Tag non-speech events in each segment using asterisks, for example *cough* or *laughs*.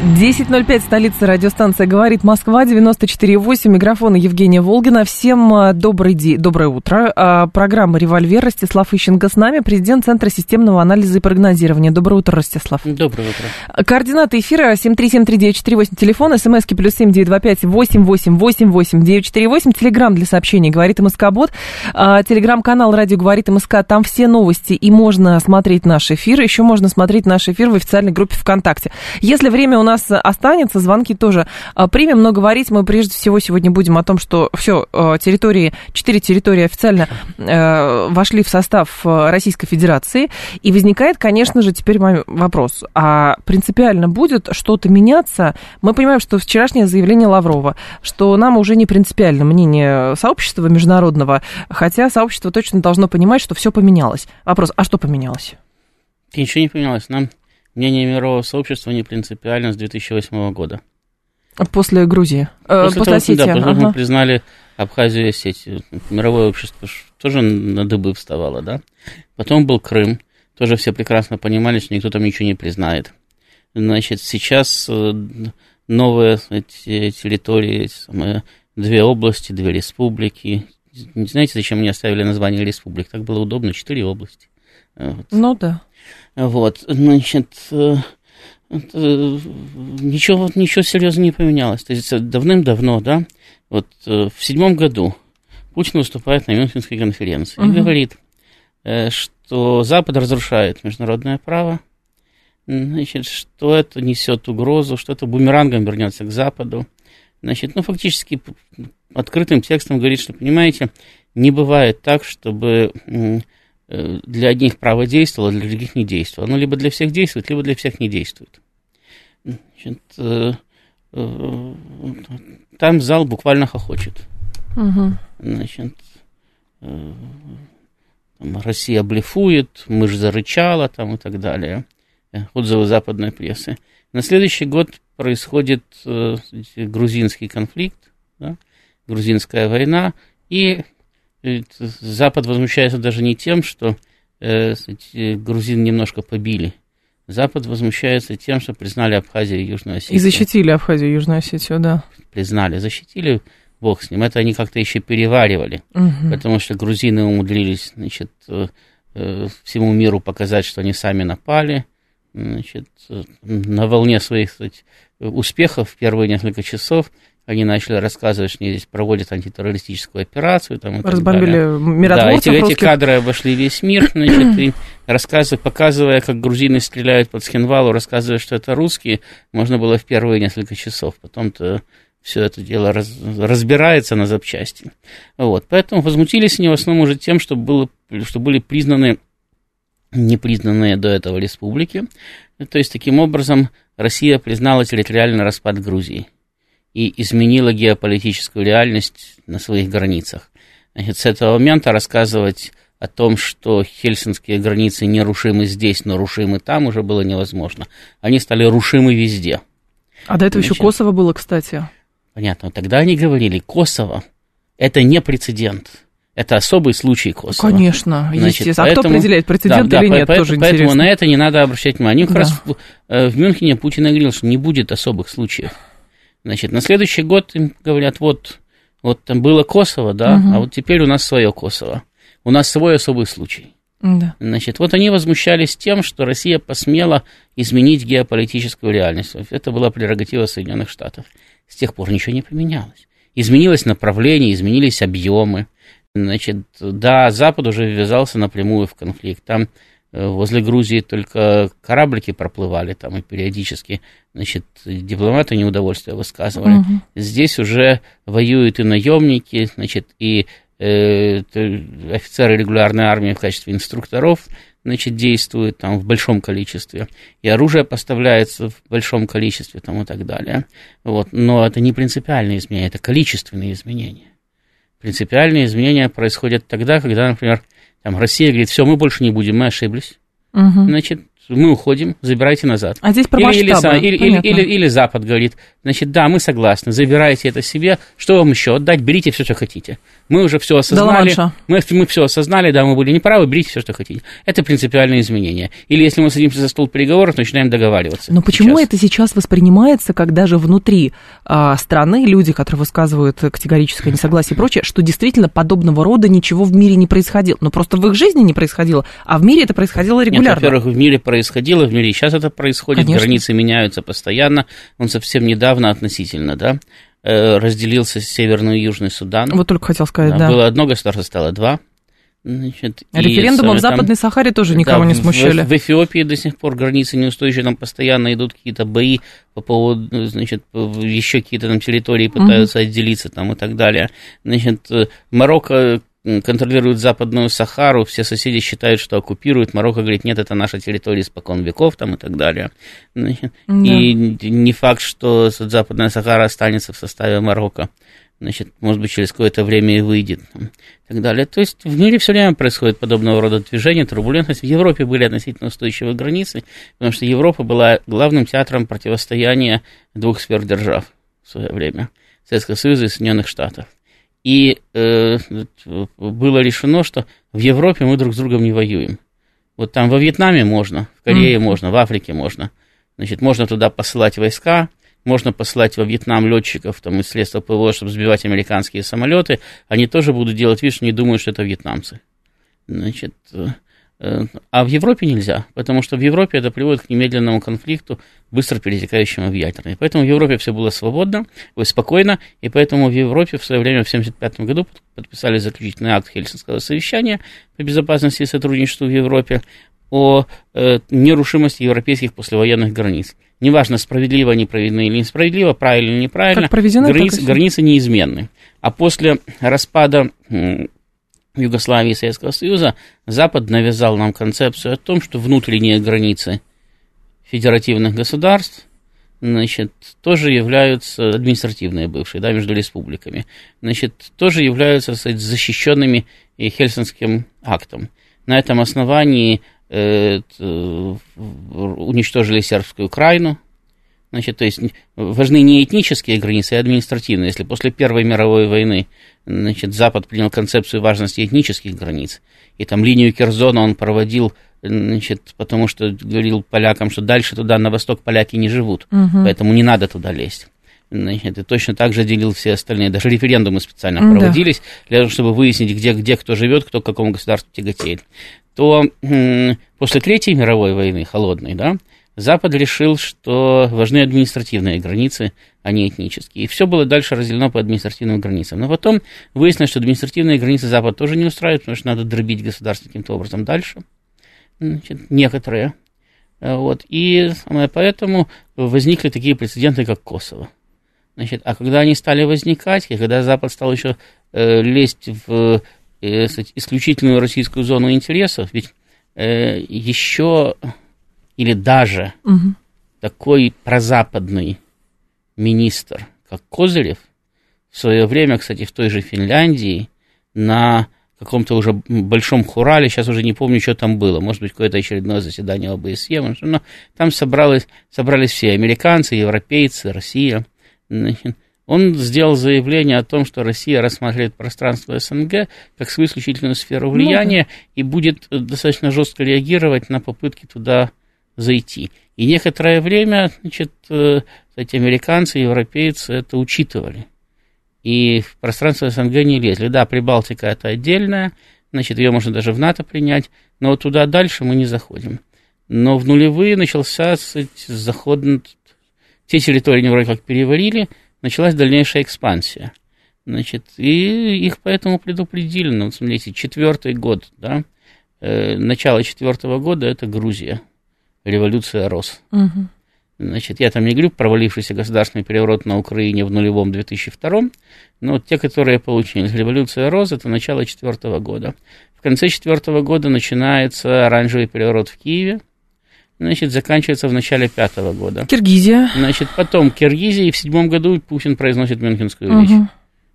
10.05, столица радиостанция «Говорит Москва», 94.8, микрофона Евгения Волгина. Всем а, добрый день, доброе утро. А, программа «Револьвер», Ростислав Ищенко с нами, президент Центра системного анализа и прогнозирования. Доброе утро, Ростислав. Доброе утро. Координаты эфира 7373948, телефон, смски плюс 7925 888 948, телеграмм для сообщений «Говорит МСК-бот», а, телеграм-канал «Радио говорит МСК», там все новости, и можно смотреть наш эфир, еще можно смотреть наш эфир в официальной группе ВКонтакте. Если время у нас нас останется, звонки тоже а, примем, но говорить мы прежде всего сегодня будем о том, что все, а, территории, четыре территории официально э, вошли в состав э, Российской Федерации, и возникает, конечно же, теперь вопрос, а принципиально будет что-то меняться? Мы понимаем, что вчерашнее заявление Лаврова, что нам уже не принципиально мнение сообщества международного, хотя сообщество точно должно понимать, что все поменялось. Вопрос, а что поменялось? Ничего не поменялось. Нам мнение мирового сообщества не принципиально с 2008 года. После Грузии? Э, после, после того, Осетии? Да, ага. мы признали Абхазию и Осетию. Мировое общество тоже на дыбы вставало, да? Потом был Крым. Тоже все прекрасно понимали, что никто там ничего не признает. Значит, сейчас э, новые эти территории, самые, две области, две республики. Не знаете, зачем мне оставили название республик? Так было удобно, четыре области. Вот. Ну да. Вот, значит, э, ничего, ничего серьезно не поменялось. То есть давным-давно, да, вот э, в седьмом году Путин выступает на Мюнхенской конференции угу. и говорит, э, что Запад разрушает международное право, значит, что это несет угрозу, что это бумерангом вернется к Западу. Значит, ну, фактически открытым текстом говорит, что, понимаете, не бывает так, чтобы Э, для одних право действовало, для других не действовало. Оно либо для всех действует, либо для всех не действует. Значит, э, э, там зал буквально хохочет. Угу. Значит, Россия блефует, мышь зарычала там и так далее. Отзывы западной прессы. На следующий год происходит грузинский конфликт, да, грузинская война, и Запад возмущается даже не тем, что э, грузин немножко побили. Запад возмущается тем, что признали Абхазию и Южную Осетию. И защитили Абхазию и Южную Осетию, да. Признали, защитили, бог с ним. Это они как-то еще переваривали, угу. потому что грузины умудрились, значит, э, э, всему миру показать, что они сами напали, значит, э, на волне своих кстати, успехов в первые несколько часов они начали рассказывать, что они здесь проводят антитеррористическую операцию. Там, Разбомбили миротворцев Да, эти, эти кадры обошли весь мир, *clears throat* значит, и рассказывая, показывая, как грузины стреляют под Схенвалу, рассказывая, что это русские, можно было в первые несколько часов. Потом-то все это дело раз, разбирается на запчасти. Вот, поэтому возмутились они в основном уже тем, что, было, что были признаны непризнанные до этого республики. То есть, таким образом, Россия признала территориальный распад Грузии и изменила геополитическую реальность на своих границах. Значит, с этого момента рассказывать о том, что хельсинские границы нерушимы здесь, но рушимы там, уже было невозможно. Они стали рушимы везде. А до этого Значит, еще Косово было, кстати. Понятно. Тогда они говорили, Косово – это не прецедент. Это особый случай Косово. Конечно, Значит, естественно. А кто определяет, прецедент да, или да, нет, поэтому, тоже поэтому интересно. на это не надо обращать внимание. Как да. раз в, э, в Мюнхене Путин говорил, что не будет особых случаев. Значит, на следующий год им говорят, вот, вот там было Косово, да, угу. а вот теперь у нас свое Косово. У нас свой особый случай. Да. Значит, вот они возмущались тем, что Россия посмела изменить геополитическую реальность. Это была прерогатива Соединенных Штатов. С тех пор ничего не поменялось. Изменилось направление, изменились объемы. Значит, да, Запад уже ввязался напрямую в конфликт. Там возле Грузии только кораблики проплывали там и периодически, значит, дипломаты неудовольствие высказывали. Угу. Здесь уже воюют и наемники, значит, и э, офицеры регулярной армии в качестве инструкторов, значит, действуют там в большом количестве, и оружие поставляется в большом количестве там и так далее. Вот. Но это не принципиальные изменения, это количественные изменения. Принципиальные изменения происходят тогда, когда, например, там Россия говорит, все, мы больше не будем, мы ошиблись. Мгм. Значит, мы уходим, забирайте назад. А здесь про Или, или, масштабы. или, или, или- или Запад говорит, значит, да, мы согласны, забирайте это себе, что вам еще отдать, берите все, что хотите. Мы уже все осознали, Ла-Манша. мы, мы все осознали, да, мы были неправы, берите все, что хотите. Это принципиальные изменения. Или если мы садимся за стол переговоров, начинаем договариваться. Но почему Сейчас. это сейчас воспринимается, как даже внутри а, страны люди, которые высказывают категорическое несогласие и прочее, что действительно подобного рода ничего в мире не происходило? Ну, просто в их жизни не происходило, а в мире это происходило Нет, регулярно. во-первых, в мире происходило, в мире и сейчас это происходит, Конечно. границы меняются постоянно. Он совсем недавно относительно, да, э, разделился Северный и Южный Судан. вот только хотел сказать, Да, да. Было одно государство, стало два. Значит, и Референдумы в там- Западной Сахаре тоже никого Да, не в- смущали. В, в Эфиопии до сих пор границы неустойчивые, там постоянно идут какие-то бои по поводу, ну, значит, в- еще какие-то там территории пытаются отделиться там и так далее. Значит, э, Марокко м, контролирует Западную Сахару, все соседи считают, что оккупируют, Марокко говорит, нет, это наша территория испокон веков там и так далее. Значит, Да. И не факт, что Западная Сахара останется в составе Марокко. Значит, может быть, через какое-то время и выйдет. и так далее. То есть в мире все время происходит подобного рода движения, турбулентность. В Европе были относительно устойчивые границы, потому что Европа была главным театром противостояния двух сверхдержав в свое время. Советского Союза и Соединенных Штатов. И э, было решено, что в Европе мы друг с другом не воюем. Вот там во Вьетнаме можно, в Корее Мгм. можно, в Африке можно. Значит, можно туда посылать войска, можно послать во Вьетнам летчиков там, из средства ПВО, чтобы сбивать американские самолеты. Они тоже будут делать вид, что не думают, что это вьетнамцы. Значит, э, а в Европе нельзя, потому что в Европе это приводит к немедленному конфликту, быстро перетекающему в ядерный. Поэтому в Европе все было свободно, ой, спокойно, и поэтому в Европе в свое время, в 1975 году, под- подписали заключительный акт Хельсинского совещания по безопасности и сотрудничеству в Европе о э, нерушимости европейских послевоенных границ. Неважно, справедливо они проведены или несправедливо, правильно или неправильно, Как проведены, так и границы, неизменны. А после распада Югославии и Советского Союза Запад навязал нам концепцию о том, что внутренние границы федеративных государств значит, тоже являются административные бывшие, да, между республиками, значит, тоже являются, сказать, защищенными и Хельсинским актом. На этом основании э, в- уничтожили сербскую Украину, Значит, то есть важны не этнические границы, а административные. Если после Первой мировой войны значит, Запад принял концепцию важности этнических границ, и там линию Керзона он проводил, значит, потому что говорил полякам, что дальше туда, на восток, поляки не живут, Мгм. поэтому не надо туда лезть. Значит, и точно так же делил все остальные. Даже референдумы специально М, да. проводились, для того, чтобы выяснить, где, где кто живет, кто к какому государству тяготеет. То после Третьей мировой войны, холодной, да, Запад решил, что важны административные границы, а не этнические. И все было дальше разделено по административным границам. Но потом выяснилось, что административные границы Запад тоже не устраивают, потому что надо дробить государство каким-то образом дальше. Значит, некоторые. А, Вот. И поэтому возникли такие прецеденты, как Косово. Значит, а когда они стали возникать, и когда Запад стал еще э, лезть в э, исключительную российскую зону интересов, ведь э, еще или даже Мгм. такой прозападный министр, как Козырев, в свое время, кстати, в той же Финляндии, на каком-то уже большом хурале, сейчас уже не помню, что там было, может быть, какое-то очередное заседание ОБСЕ, но там собралось, собрались все, американцы, европейцы, Россия. Он сделал заявление о том, что Россия рассматривает пространство СНГ как свою исключительную сферу влияния и будет э, достаточно жестко реагировать на попытки туда зайти. И некоторое время, значит, эти американцы, европейцы это учитывали. И в пространство СНГ не лезли. Да, Прибалтика это отдельная, значит, ее можно даже в НАТО принять, но туда дальше мы не заходим. Но в нулевые начался заход, те территории вроде как переварили, началась дальнейшая экспансия. Значит, и их поэтому предупредили. Ну, смотрите, четвертый год, да, э, начало четвертого года это Грузия, революция РОС. Мгм. Значит, я там не говорю провалившийся государственный переворот на Украине в нулевом 2002, но вот те, которые получились. Революция РОС – это начало четвертого года. В конце четвертого года начинается оранжевый переворот в Киеве, значит, заканчивается в начале пятого года. Киргизия. Значит, потом Киргизия, и в седьмом году Путин произносит Мюнхенскую речь. Мгм.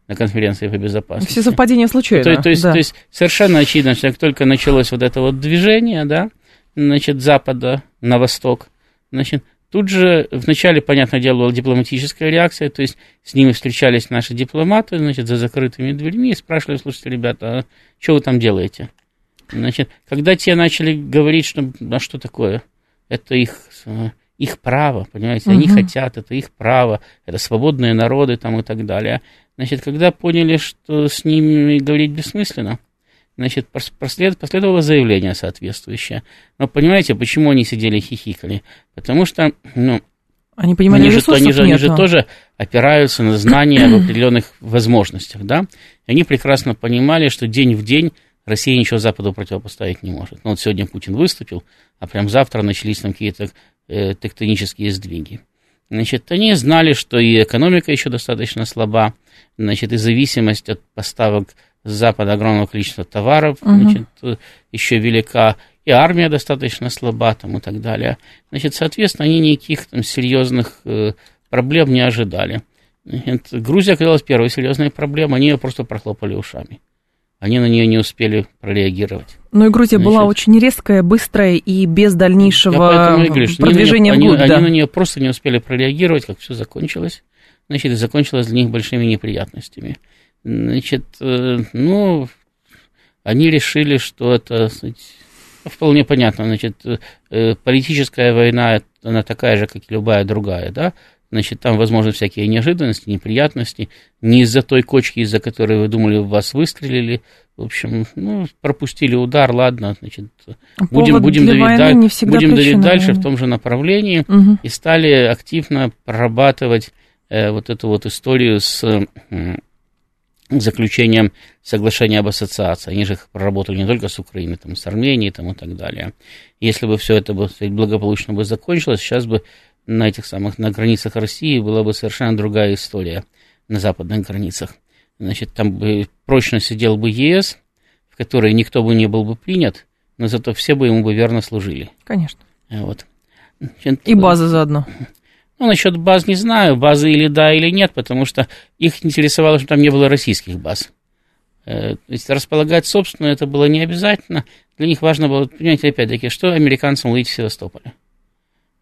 на конференции по безопасности. Все совпадения случайно. То, то, есть, да. то есть совершенно очевидно, что как только началось вот это вот движение, да, значит, запада на восток, значит, тут же вначале, понятное дело, была дипломатическая реакция, то есть с ними встречались наши дипломаты, значит, за закрытыми дверьми и спрашивали, слушайте, ребята, а что вы там делаете? Значит, когда те начали говорить, что, а что такое, это их, их право, понимаете, они угу. хотят, это их право, это свободные народы там и так далее. Значит, когда поняли, что с ними говорить бессмысленно, значит, послед, последовало заявление соответствующее. Но понимаете, почему они сидели и хихикали? Потому что, ну, они понимали, они же, они, же, они же тоже опираются на знания об определенных возможностях, да? И они прекрасно понимали, что день в день Россия ничего Западу противопоставить не может. Ну, вот сегодня Путин выступил, а прям завтра начались там какие-то э, тектонические сдвиги. Значит, они знали, что и экономика еще достаточно слаба, значит, и зависимость от поставок с Запада огромного количества товаров, угу. значит, еще велика, и армия достаточно слаба там и так далее. Значит, соответственно, они никаких там серьезных э, проблем не ожидали. Значит, Грузия оказалась первой серьезной проблемой, они ее просто прохлопали ушами они на нее не успели прореагировать. Ну и Грузия Значит, была очень резкая, быстрая и без дальнейшего и говорю, продвижения они, вглубь. Они, да. они на нее просто не успели прореагировать, как все закончилось. Значит, и закончилось для них большими неприятностями. Значит, э, ну, они решили, что это сказать, вполне понятно. Значит, э, политическая война, она такая же, как и любая другая, да, Значит, там, возможно, всякие неожиданности, неприятности. Не из-за той кочки, из-за которой вы думали, в вас выстрелили. В общем, ну, пропустили удар, ладно, значит, будем, будем, давить, да, будем давить дальше в том же направлении. Угу. И стали активно прорабатывать э, вот эту вот историю с э, заключением соглашения об ассоциации. Они же их проработали не только с Украиной, там, с Арменией там, и так далее. Если бы все это бы, благополучно бы закончилось, сейчас бы на этих самых, на границах России была бы совершенно другая история на западных границах. Значит, там бы прочно сидел бы ЕС, в который никто бы не был бы принят, но зато все бы ему бы верно служили. Конечно. Вот. Значит, И база заодно. Ну, насчет баз не знаю, базы или да, или нет, потому что их интересовало, что там не было российских баз. Э, то есть располагать собственно это было не обязательно. Для них важно было, понимаете, опять-таки, что американцам ловить в Севастополе.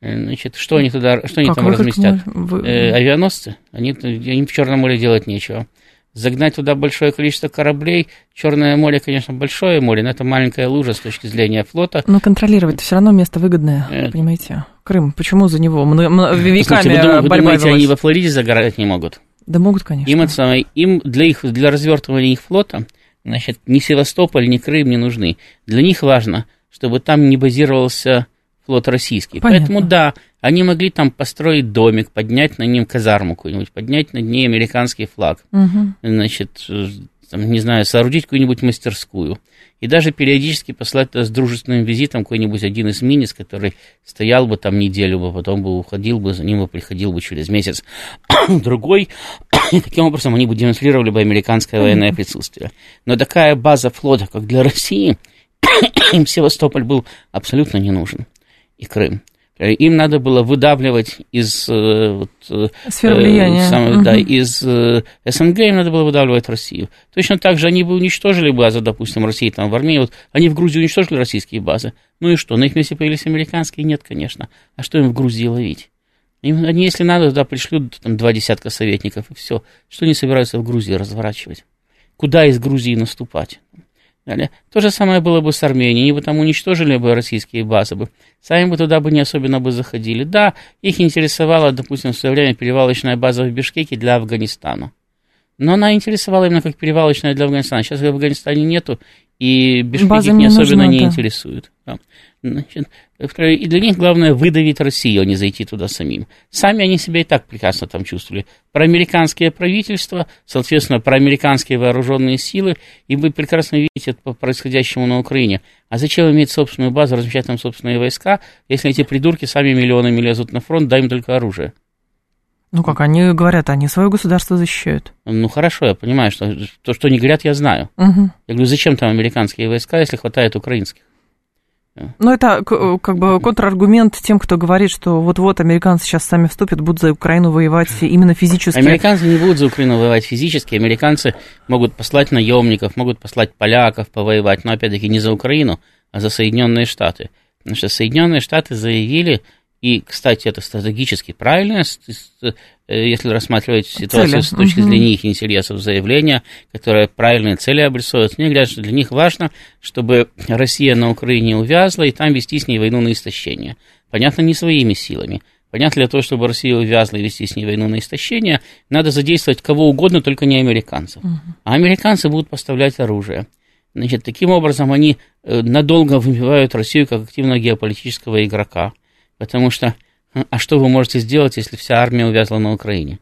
Э, значит, что они туда, что они как там разместят? Вы... Э, авианосцы? Они, они в Черном море делать нечего. Загнать туда большое количество кораблей. Черное море, конечно, большое море, но это маленькая лужа с точки зрения флота. Но контролировать все равно место выгодное, это... понимаете? Крым, почему за него веками Слушайте, вы, дум... вы думаете, велась? они во Флориде загорать не могут? Да могут, конечно. Им, это самое, им для, их, для развертывания их флота, значит, ни Севастополь, ни Крым не нужны. Для них важно, чтобы там не базировался флот российский. Понятно. Поэтому да, они могли там построить домик, поднять на нем казарму какую-нибудь, поднять над ней американский флаг, угу. значит, там, не знаю, соорудить какую-нибудь мастерскую. И даже периодически послать с дружественным визитом какой-нибудь один из минис, который стоял бы там неделю, бы потом бы уходил бы, за ним бы приходил бы через месяц *coughs* другой. И *coughs* таким образом они бы демонстрировали бы американское военное присутствие. Но такая база флота, как для России, *coughs* им Севастополь был абсолютно не нужен и Крым. Им надо было выдавливать из, э, вот, э, Сферы влияния. Сам, угу. да, из э, СНГ, им надо было выдавливать Россию. Точно так же они бы уничтожили базы, допустим, России там в Армении. Вот они в Грузии уничтожили российские базы. Ну и что, на их месте появились американские? Нет, конечно. А что им в Грузии ловить? Им, они, если надо, туда пришлют там, два десятка советников, и все. Что они собираются в Грузии разворачивать? Куда из Грузии наступать? Далее. То же самое было бы с Арменией, бы там уничтожили бы российские базы бы, сами бы туда бы не особенно бы заходили. Да, их интересовала, допустим, в свое время перевалочная база в Бишкеке для Афганистана. Но она интересовала именно как перевалочная для Афганистана. Сейчас в Афганистане нету, и Бишкек их не, особенно нужна, не да. интересует. Да. Значит, и для них главное выдавить Россию, а не зайти туда самим. Сами они себя и так прекрасно там чувствовали. Про американское правительство, соответственно, про американские вооруженные силы, и вы прекрасно видите по происходящему на Украине. А зачем иметь собственную базу, размещать там собственные войска, если эти придурки сами миллионами лезут на фронт, дай им только оружие? Ну как, они говорят, они свое государство защищают. Ну хорошо, я понимаю, что то, что они говорят, я знаю. Угу. Я говорю, зачем там американские войска, если хватает украинских? Ну, это как бы контраргумент тем, кто говорит, что вот-вот американцы сейчас сами вступят, будут за Украину воевать именно физически. Американцы не будут за Украину воевать физически, американцы могут послать наемников, могут послать поляков повоевать, но опять-таки не за Украину, а за Соединенные Штаты. Потому что Соединенные Штаты заявили, и, кстати, это стратегически правильно, э, если рассматривать ситуацию цели. с точки угу. зрения их интересов заявления, которое правильные цели обрисовывает. Мне говорят, что для них важно, чтобы Россия на Украине увязла, и там вести с ней войну на истощение. Понятно, не своими силами. Понятно, для того, чтобы Россия увязла и вести с ней войну на истощение, надо задействовать кого угодно, только не американцев. Угу. А американцы будут поставлять оружие. Значит, таким образом они э, надолго выбивают Россию как активного геополитического игрока – Потому что, а что вы можете сделать, если вся армия увязла на Украине?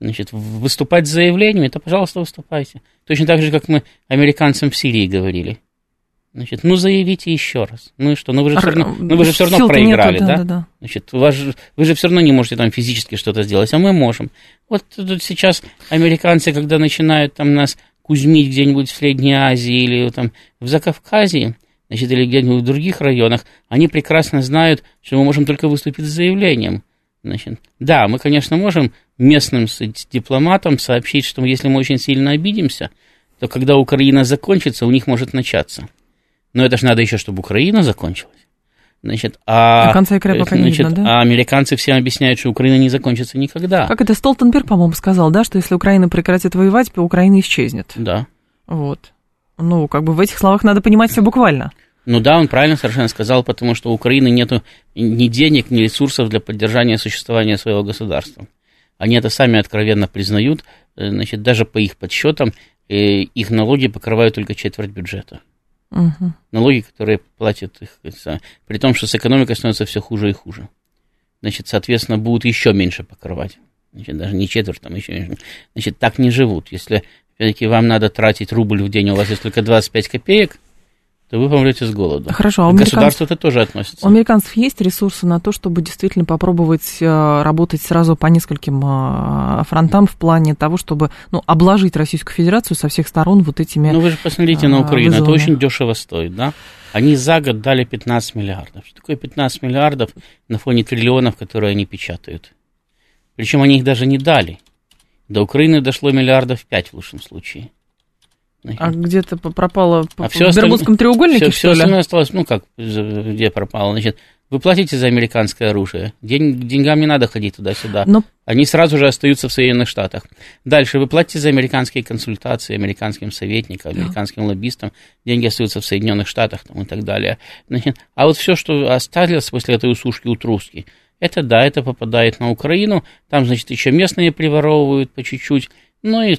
Значит, выступать с заявлениями, то, пожалуйста, выступайте. Точно так же, как мы американцам в Сирии говорили. Значит, ну заявите еще раз. Ну и что? Ну вы же все равно, ну, вы же все равно проиграли, нету, да, да? да? Значит, у вас же, вы же все равно не можете там физически что-то сделать, а мы можем. Вот тут сейчас американцы, когда начинают там нас кузмить где-нибудь в Средней Азии или там в Закавказье, значит, или где-нибудь в других районах, они прекрасно знают, что мы можем только выступить с заявлением. Значит, да, мы, конечно, можем местным дипломатам сообщить, что если мы очень сильно обидимся, то когда Украина закончится, у них может начаться. Но это же надо еще, чтобы Украина закончилась. Значит, а, а конца и края пока значит, не видно, да? А американцы всем объясняют, что Украина не закончится никогда. Как это Столтенберг, по-моему, сказал, да, что если Украина прекратит воевать, то Украина исчезнет. Да. Вот. Ну, как бы в этих словах надо понимать все буквально. Ну да, он правильно совершенно сказал, потому что у Украины нет ни денег, ни ресурсов для поддержания существования своего государства. Они это сами откровенно признают, э, значит, даже по их подсчетам, э, их налоги покрывают только четверть бюджета. Угу. Налоги, которые платят их, при том, что с экономикой становится все хуже и хуже. Значит, соответственно, будут еще меньше покрывать. Значит, даже не четверть, там еще меньше. Значит, так не живут. Если все-таки вам надо тратить рубль в день, у вас есть только 25 копеек, то вы помрете с голоду. Хорошо, а у государству это тоже относится. У американцев есть ресурсы на то, чтобы действительно попробовать э, работать сразу по нескольким э, фронтам в плане того, чтобы ну, обложить Российскую Федерацию со всех сторон вот этими Ну вы же посмотрите на Украину, вызовами. это очень дешево стоит, да? Они за год дали 15 миллиардов. Что такое 15 миллиардов на фоне триллионов, которые они печатают? Причем они их даже не дали. До Украины дошло миллиардов пять в лучшем случае. А где-то пропало а в все Бермудском треугольнике, все, все остальное осталось, ну как, где пропало, значит, вы платите за американское оружие, День, деньгам не надо ходить туда-сюда, Но... они сразу же остаются в Соединенных Штатах. Дальше вы платите за американские консультации американским советникам, американским лоббистам, деньги остаются в Соединенных Штатах там, и так далее. Значит, а вот все, что осталось после этой усушки утруски, это да, это попадает на Украину, там, значит, еще местные приворовывают по чуть-чуть, ну и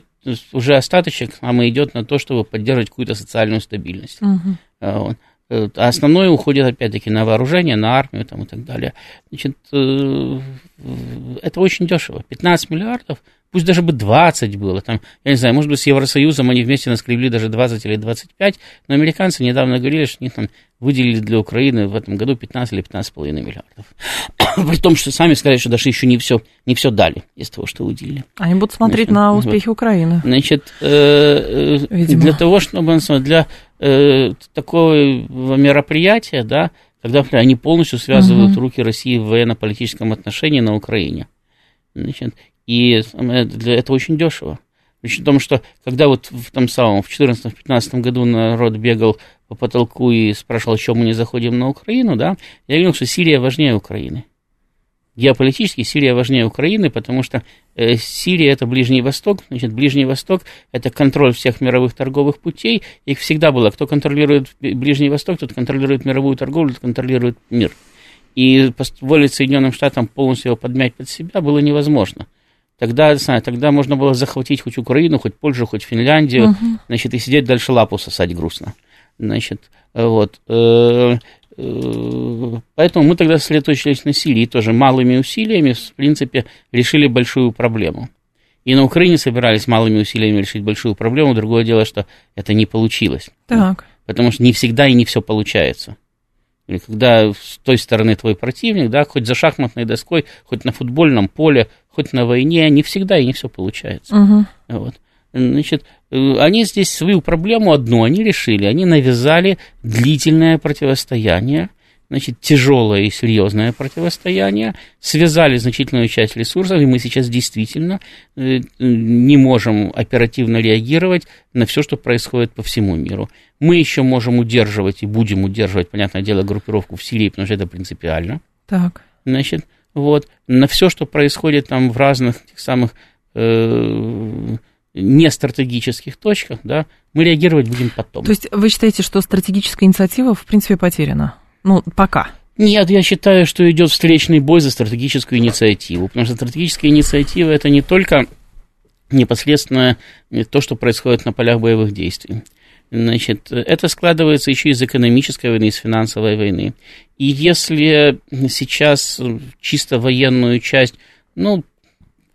уже остаточек нам идет на то, чтобы поддерживать какую-то социальную стабильность. Угу. А основное уходит опять-таки на вооружение, на армию там, и так далее. Значит, э, это очень дешево. 15 миллиардов Пусть даже бы 20 было, там, я не знаю, может быть, с Евросоюзом они вместе наскребли даже 20 или 25, но американцы недавно говорили, что они там выделили для Украины в этом году 15 или 15,5 миллиардов. *coughs* При том, что сами сказали, что даже еще не все, не все дали из того, что выделили. Они будут смотреть Значит, на успехи вот. Украины. Значит, э, э для того, чтобы для э, такого мероприятия, да, когда они полностью связывают угу. руки России в военно-политическом отношении на Украине. Значит, и это очень дешево. Причем в том, что когда вот в том самом, в 2014-2015 году народ бегал по потолку и спрашивал, чем мы не заходим на Украину, да, я говорил, что Сирия важнее Украины. Геополитически Сирия важнее Украины, потому что э, Сирия это Ближний Восток, значит, Ближний Восток это контроль всех мировых торговых путей, их всегда было, кто контролирует Ближний Восток, тот контролирует мировую торговлю, тот контролирует мир. И позволить Соединенным Штатам полностью его подмять под себя было невозможно. Тогда, знаю, тогда можно было захватить хоть Украину, хоть Польшу, хоть Финляндию, угу. значит, и сидеть дальше лапу сосать грустно. Значит, вот. Э, э, поэтому мы тогда сосредоточились на Сирии, тоже малыми усилиями, в принципе, решили большую проблему. И на Украине собирались малыми усилиями решить большую проблему. Другое дело, что это не получилось. Так. Потому что не всегда и не все получается. Или когда с той стороны твой противник, да, хоть за шахматной доской, хоть на футбольном поле, хоть на войне, не всегда и не все получается. Угу. Вот. Значит, э, они здесь свою проблему одну они решили. Они навязали длительное противостояние, значит, тяжелое и серьезное противостояние, связали значительную часть ресурсов, и мы сейчас действительно э, не можем оперативно реагировать на все, что происходит по всему миру. Мы еще можем удерживать и будем удерживать, понятное дело, группировку в Сирии, потому что это принципиально. Так. Значит, вот, на все, что происходит там в разных тех самых э, нестратегических точках, да, мы реагировать будем потом. То есть вы считаете, что стратегическая инициатива, в принципе, потеряна? Ну, пока. Нет, я считаю, что идет встречный бой за стратегическую инициативу, потому что стратегическая инициатива это не только непосредственно то, что происходит на полях боевых действий. Значит, это складывается еще из экономической войны, из финансовой войны. И если сейчас чисто военную часть, ну,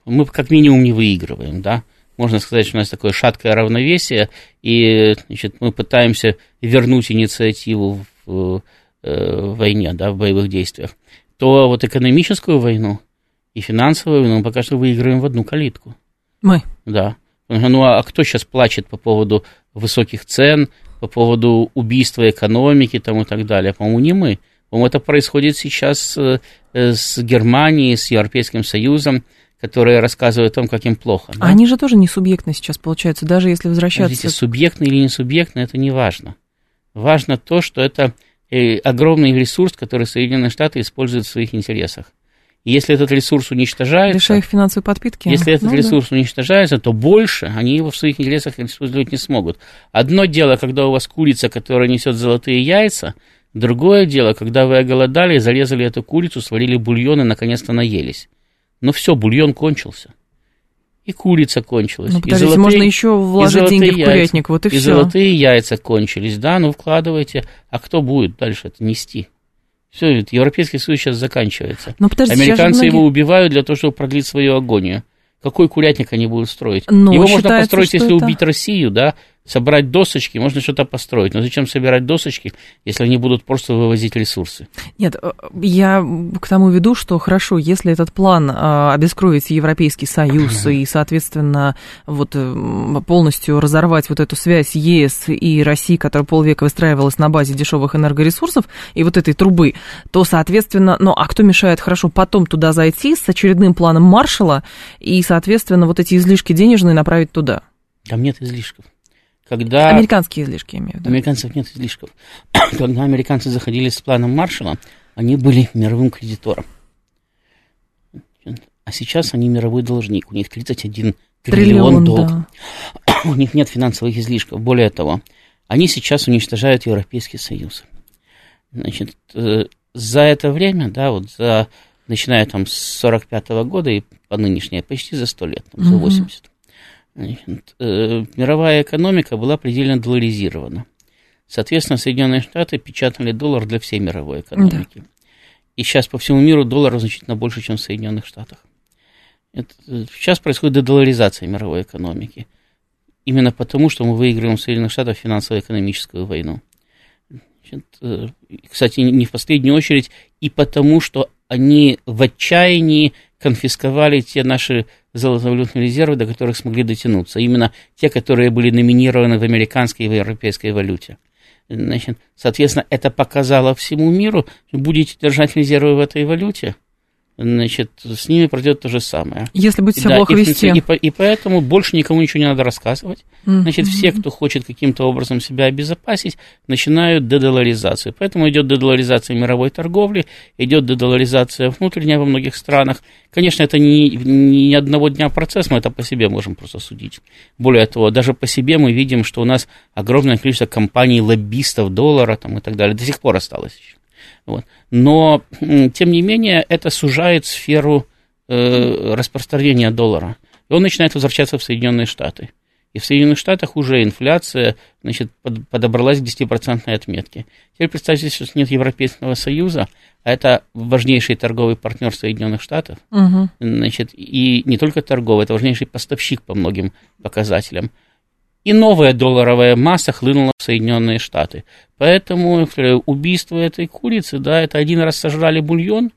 мы как минимум не выигрываем, да, можно сказать, что у нас такое шаткое равновесие, и значит, мы пытаемся вернуть инициативу в, э, в войне, да, в боевых действиях, то вот экономическую войну и финансовую войну мы пока что выигрываем в одну калитку. Мы? Да. Ну а кто сейчас плачет по поводу высоких цен, по поводу убийства экономики там, и так далее? По-моему, не мы. По-моему, это происходит сейчас э, с Германией, с Европейским Союзом, которые рассказывают о том, как им плохо. Да? Они же тоже не субъектны сейчас, получается, даже если возвращаться... Подождите, субъектны или не субъектны, это не важно. Важно то, что это э, огромный ресурс, который Соединенные Штаты используют в своих интересах. И если этот ресурс уничтожается... Лишая их финансовой подпитки. Если этот ну, ресурс да. уничтожается, то больше они его в своих интересах использовать не смогут. Одно дело, когда у вас курица, которая несет золотые яйца, другое дело, когда вы оголодали, зарезали эту курицу, сварили бульон и наконец-то наелись. Но все, бульон кончился. И курица кончилась. Ну, подождите, и золотые, можно еще вложить деньги в курятник, вот и, и все. И золотые яйца кончились, да, ну вкладывайте. А кто будет дальше это нести? Все, Европейский Союз сейчас заканчивается. Но подождите, Американцы многие... его убивают для того, чтобы продлить свою агонию. Какой курятник они будут строить? Но его можно построить, если это... убить Россию, да, собрать досочки, можно что-то построить. Но зачем собирать досочки, если они будут просто вывозить ресурсы? Нет, э, я к тому веду, что хорошо, если этот план а, обескровить Европейский Союз *laughs* и, соответственно, вот э, полностью разорвать вот эту связь ЕС и России, которая полвека выстраивалась на базе дешевых энергоресурсов и вот этой трубы, то, соответственно, ну а кто мешает хорошо потом туда зайти с очередным планом Маршала и, соответственно, вот эти излишки денежные направить туда? Там нет излишков. Когда... Американские излишки, имею в виду. Американцев нет излишков. *clears throat* Когда американцы заходили с планом Маршала, они были мировым кредитором. А сейчас они мировой должник. У них 31 триллион, триллион долг. Да. *clears throat* У них нет финансовых излишков. Более того, они сейчас уничтожают Европейский Союз. Значит, э, за это время, да, вот за, начиная там с 45 -го года и по нынешнее, почти за 100 лет, там, за 80, Значит, э, мировая экономика была предельно долларизирована. Соответственно, Соединенные Штаты печатали доллар для всей мировой экономики. Да. И сейчас по всему миру доллар значительно больше, чем в Соединенных Штатах. Это, сейчас происходит дедоларизация мировой экономики. Именно потому, что мы выигрываем в Соединенных Штатах финансово-экономическую войну. Значит, э, кстати, не в последнюю очередь и потому, что они в отчаянии конфисковали те наши золотовалютные резервы, до которых смогли дотянуться. Именно те, которые были номинированы в американской и в европейской валюте. Значит, соответственно, это показало всему миру, будете держать резервы в этой валюте – значит, с ними пройдет то же самое. Если будет себя да, плохо и, вести. И, и, и поэтому больше никому ничего не надо рассказывать. Mm-hmm. Значит, все, кто хочет каким-то образом себя обезопасить, начинают дедоларизацию. Поэтому идет дедоларизация мировой торговли, идет дедоларизация внутренняя во многих странах. Конечно, это не, не одного дня процесс, мы это по себе можем просто судить. Более того, даже по себе мы видим, что у нас огромное количество компаний, лоббистов доллара там, и так далее, до сих пор осталось еще. Вот. Но, тем не менее, это сужает сферу э, распространения доллара. И он начинает возвращаться в Соединенные Штаты. И в Соединенных Штатах уже инфляция значит, под, подобралась к 10% отметке. Теперь представьте, что нет Европейского Союза, а это важнейший торговый партнер Соединенных Штатов. Угу. Значит, и не только торговый, это важнейший поставщик по многим показателям и новая долларовая масса хлынула Соединенные Штаты. Поэтому убийство этой курицы, да, это один раз сожрали бульон,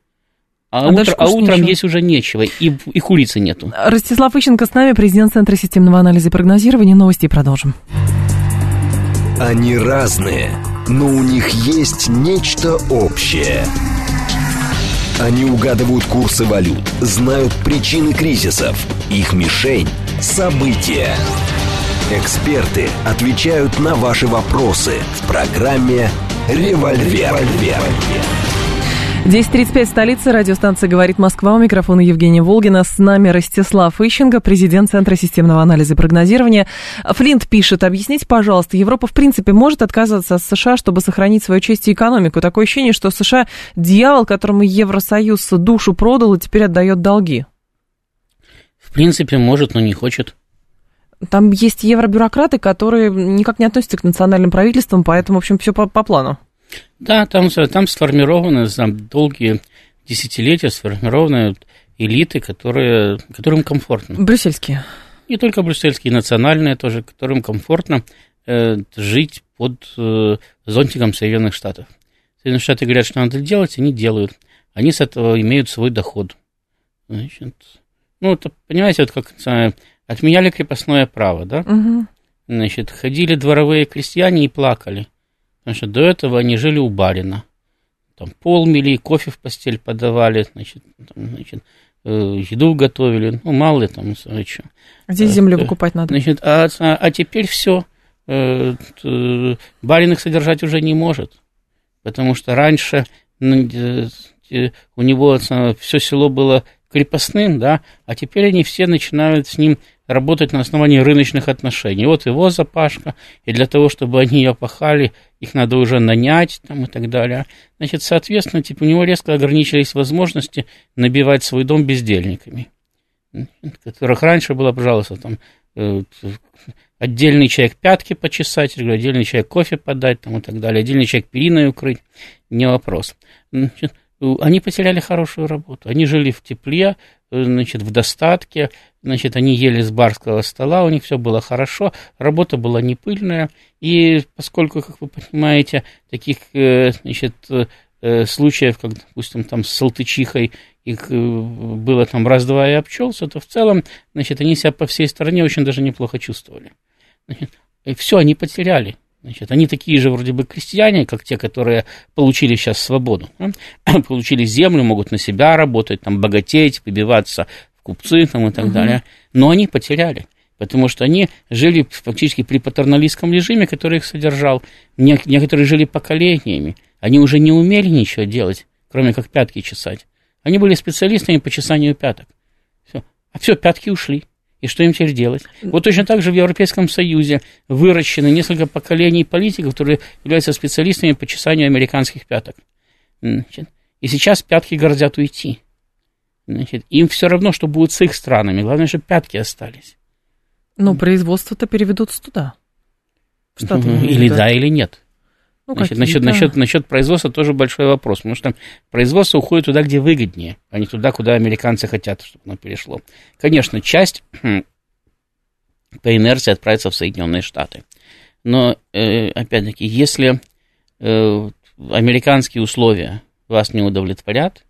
а, а, утро, а утром есть уже нечего, и, и курицы нету. Ростислав Ищенко с нами, президент Центра системного анализа и прогнозирования. Новости продолжим. Они разные, но у них есть нечто общее. Они угадывают курсы валют, знают причины кризисов, их мишень – события. Эксперты отвечают на ваши вопросы в программе «Револьвер». 10.35, столица, радиостанция «Говорит Москва». У микрофона Евгения Волгина. С нами Ростислав Ищенко, президент Центра системного анализа и прогнозирования. Флинт пишет, объясните, пожалуйста, Европа в принципе может отказаться от США, чтобы сохранить свою честь и экономику? Такое ощущение, что США дьявол, которому Евросоюз душу продал и теперь отдает долги. В принципе, может, но не хочет. Там есть евробюрократы, которые никак не относятся к национальным правительствам, поэтому, в общем, все по, по плану. Да, там, там сформированы там, долгие десятилетия, сформированы элиты, которые, которым комфортно. Брюссельские. Не только брюссельские, национальные тоже, которым комфортно э, жить под э, зонтиком Соединенных Штатов. Соединенные Штаты говорят, что надо делать, они делают. Они с этого имеют свой доход. Значит, ну, это, понимаете, вот как Отменяли крепостное право, да? Угу. Значит, ходили дворовые крестьяне и плакали. Потому что до этого они жили у барина. Там пол мели, кофе в постель подавали, значит, там, значит э, еду готовили, ну, мало ли там, что. Здесь э, землю выкупать надо. Значит, а, а, а теперь все. Э, барин их содержать уже не может. Потому что раньше у него все село было крепостным, да, а теперь они все начинают с ним работать на основании рыночных отношений. Вот его запашка, и для того, чтобы они ее пахали, их надо уже нанять там, и так далее. Значит, соответственно, типа, у него резко ограничились возможности набивать свой дом бездельниками, которых раньше было, пожалуйста, там, э, отдельный человек пятки почесать, отдельный человек кофе подать там, и так далее, отдельный человек периной укрыть, не вопрос. Значит, они потеряли хорошую работу. Они жили в тепле, э, значит, в достатке, значит, они ели с барского стола, у них все было хорошо, работа была не пыльная, и поскольку, как вы понимаете, таких, э, значит, э, случаев, как, допустим, там с Салтычихой, их было там раз-два и обчелся, то в целом, значит, они себя по всей стране очень даже неплохо чувствовали. Значит, и все, они потеряли. Значит, они такие же вроде бы крестьяне, как те, которые получили сейчас свободу. Да? *coughs* Получили землю, могут на себя работать, там, богатеть, побиваться в купцы там, и так угу. далее. Но они потеряли. Потому что они жили фактически при патерналистском режиме, который их содержал. Некоторые жили поколениями. Они уже не умели ничего делать, кроме как пятки чесать. Они были специалистами по чесанию пяток. Все. А все, пятки ушли. И что им теперь делать? Вот точно так же в Европейском Союзе выращены несколько поколений политиков, которые являются специалистами по чесанию американских пяток. Значит, и сейчас пятки грозят уйти. Значит, им все равно, что будет с их странами. Главное, чтобы пятки остались. Ну, производство-то переведут туда. В Штаты или да, или нет. Ну, Значит, насчет, насчет, насчет производства тоже большой вопрос, потому что производство уходит туда, где выгоднее, а не туда, куда американцы хотят, чтобы оно перешло. Конечно, часть *clears throat* по инерции отправится в Соединенные Штаты. Но, э, опять-таки, если э, американские условия вас не удовлетворят,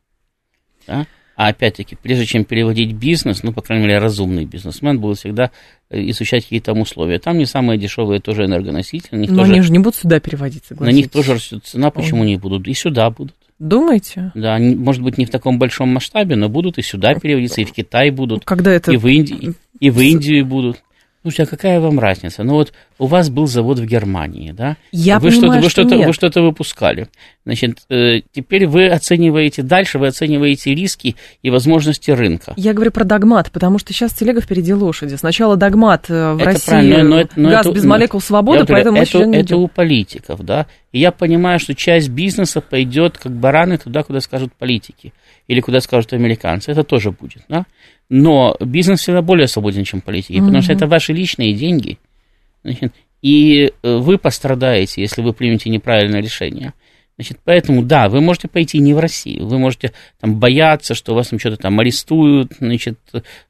да, а опять-таки, прежде чем переводить бизнес, ну, по крайней мере, разумный бизнесмен будет всегда э, изучать какие там условия. Там не самые дешевые тоже энергоносители. Но тоже, они же не будут сюда переводить, согласитесь. На них тоже растет цена, почему Ой. не будут? И сюда будут. Думаете? Да, может быть, не в таком большом масштабе, но будут и сюда переводиться, и в Китай будут. Когда это... И в Индии, и в Индию будут. Слушайте, а какая вам разница? Ну вот у вас был завод в Германии, да? Я вы понимаю, что-то, вы что что-то, вы что-то выпускали. Значит, э, теперь вы оцениваете дальше, вы оцениваете риски и возможности рынка. Я говорю про догмат, потому что сейчас телега впереди лошади. Сначала догмат э, в это России, но, но, но газ это, без молекул свободы, говорю, поэтому это, это, это у политиков, да? И я понимаю, что часть бизнеса пойдет как бараны туда, куда скажут политики или куда скажут американцы. Это тоже будет, да? Но бизнес всегда более свободен, чем политики, mm-hmm. потому что это ваши личные деньги. Значит, и э, вы пострадаете, если вы примете неправильное решение. Значит, поэтому, да, вы можете пойти не в Россию, вы можете там бояться, что вас там что-то там арестуют, значит,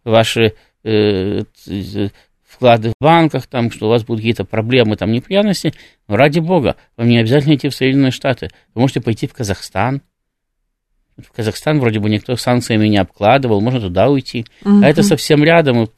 ваши э, вклады в банках, там, что у вас будут какие-то проблемы, там, неприятности. Но ради бога, вам не обязательно идти в Соединенные Штаты. Вы можете пойти в Казахстан, В Казахстан вроде бы никто санкциями не обкладывал, можно туда уйти. Угу. А это совсем рядом,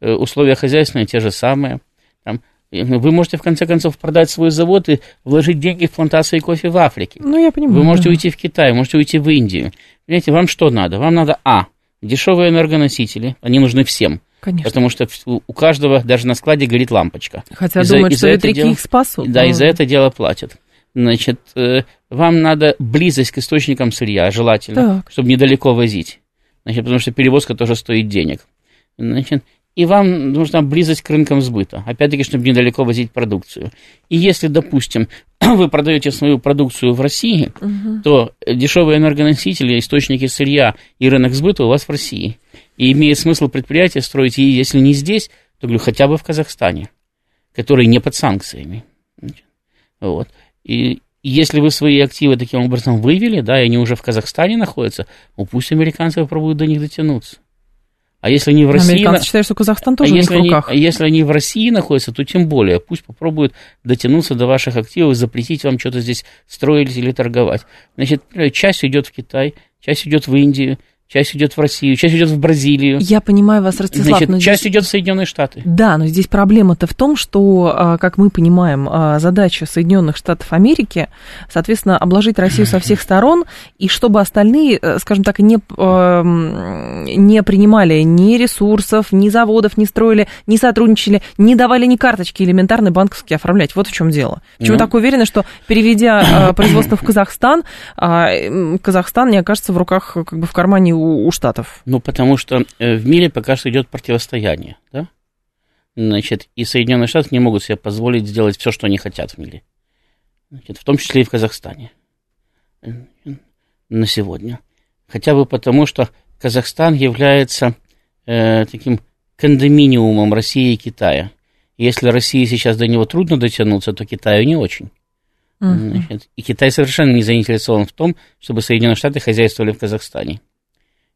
э, условия хозяйственные те же самые. Там, вы можете, в конце концов, продать свой завод и вложить деньги в плантации кофе в Африке. Ну, я понимаю. Вы можете да. уйти в Китай, можете уйти в Индию. Понимаете, вам что надо? Вам надо, а, дешевые энергоносители, они нужны всем. Конечно. Потому что у каждого даже на складе горит лампочка. Хотя думают, что ветряки дело, их спасут. Да, но... и за это дело платят. Значит, э, вам надо близость к источникам сырья, желательно, так. чтобы недалеко возить. Значит, потому что перевозка тоже стоит денег. Значит, и вам нужна близость к рынкам сбыта. Опять-таки, чтобы недалеко возить продукцию. И если, допустим, *clears throat* вы продаете свою продукцию в России, угу. то дешевые энергоносители, источники сырья и рынок сбыта у вас в России. И имеет смысл предприятие строить, и если не здесь, то, говорю, хотя бы в Казахстане, который не под санкциями. Вот. И если вы свои активы таким образом вывели, да, и они уже в Казахстане находятся, ну пусть американцы попробуют до них дотянуться. А если они в России... Американцы считают, что Казахстан тоже а если в руках. Они, а если они в России находятся, то тем более. Пусть попробуют дотянуться до ваших активов, запретить вам что-то здесь строить или торговать. Значит, часть идет в Китай, часть идет в Индию, часть идет в Россию, часть идет в Бразилию. Я понимаю вас, Ростислав. Значит, но часть идет в Соединенные Штаты. Да, но здесь проблема-то в том, что, а, как мы понимаем, а, задача Соединенных Штатов Америки, соответственно, обложить Россию со всех сторон, и чтобы остальные, э, скажем так, не, а, не принимали ни ресурсов, ни заводов, не строили, не сотрудничали, не давали ни карточки элементарные банковские оформлять. Вот в чем дело. Почему ну. так уверены, что переведя производство в Казахстан, Казахстан не окажется в руках, как бы в кармане у, Штатов? Ну, потому что э, в мире пока что идет противостояние, да? Значит, и Соединенные Штаты не могут себе позволить сделать все, что они хотят в мире. Значит, в том числе и в Казахстане на сегодня. Хотя бы потому, что Казахстан является э, таким кондоминиумом России и Китая. Если России сейчас до него трудно дотянуться, то Китаю не очень. Uh-huh. Значит, и Китай совершенно не заинтересован в том, чтобы Соединенные Штаты хозяйствовали в Казахстане.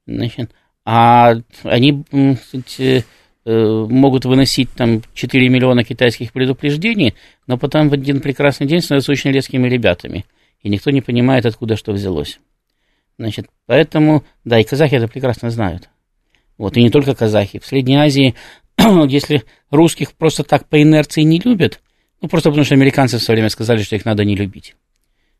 Значит, а они кстати, э, могут выносить там 4 миллиона китайских предупреждений, но потом в один прекрасный день становятся очень резкими ребятами. И никто не понимает, откуда что взялось. Значит, поэтому, да, и казахи это прекрасно знают. Вот, и не только казахи. В Средней Азии, *clears throat* если русских просто так по инерции не любят, ну, просто потому что американцы в свое время сказали, что их надо не любить.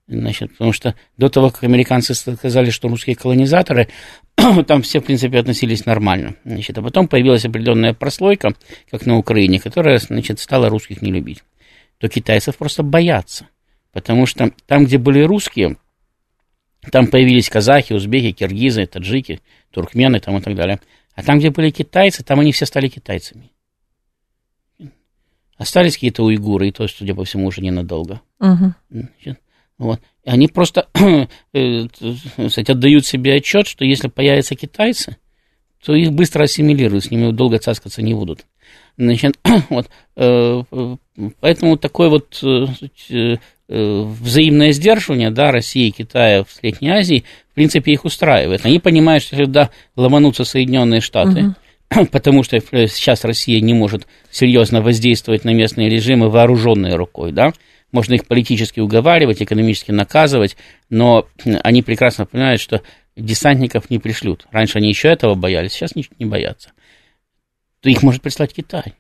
Значит, потому что до того, как американцы сказали, что русские колонизаторы, *clears throat* там все, в принципе, относились нормально. Значит, а потом появилась определенная прослойка, как на Украине, которая, значит, стала русских не любить. То китайцев просто боятся. Потому что там, где были русские, там появились казахи, узбеки, киргизы, таджики, туркмены там и так далее. А там, где были китайцы, там они все стали китайцами. Остались какие-то уйгуры, и то, судя по всему, уже ненадолго. Uh-huh. Вот. И они просто *clears throat* э, кстати, отдают себе отчет, что если появятся китайцы, то их быстро ассимилируют, с ними долго цаскаться не будут. Значит, *clears throat* вот, э, поэтому такое вот э, взаимное сдерживание да, России и Китая в Средней Азии, в принципе, их устраивает. Они понимают, что когда ломанутся Соединенные Штаты, угу. *clears throat* потому что сейчас Россия не может серьезно воздействовать на местные режимы вооруженной рукой, да, можно их политически уговаривать, экономически наказывать, но *clears throat* они прекрасно понимают, что десантников не пришлют. Раньше они еще этого боялись, сейчас ничего не боятся. То их может прислать Китай.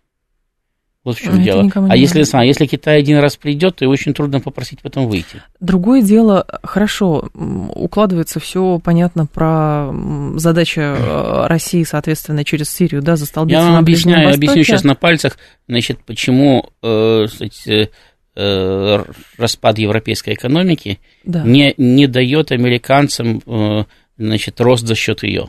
Вот в чем дело. А если, а если Китай один раз придет, то очень трудно попросить потом выйти. Другое дело, хорошо, укладывается все понятно про задачи э, России, соответственно, через Сирию, да, застолбиться Я вам объясняю, объясню сейчас на пальцах, значит, почему, э, кстати, Э, распад европейской экономики да. не, не дает американцам э, значит, рост за счет ее.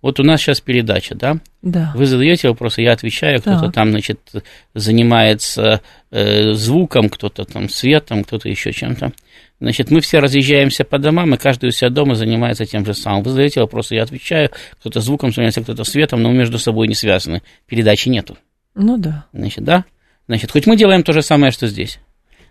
Вот у нас сейчас передача, да? Да. Вы задаете вопросы, я отвечаю, кто-то там, значит, занимается э, звуком, кто-то там светом, кто-то еще чем-то. Значит, мы все разъезжаемся по домам, и каждый у себя дома занимается тем же самым. Вы задаете вопросы, я отвечаю, кто-то звуком занимается, кто-то светом, но между собой не связаны. Передачи нету. Ну да. Значит, да? Значит, хоть мы делаем то же самое, что здесь.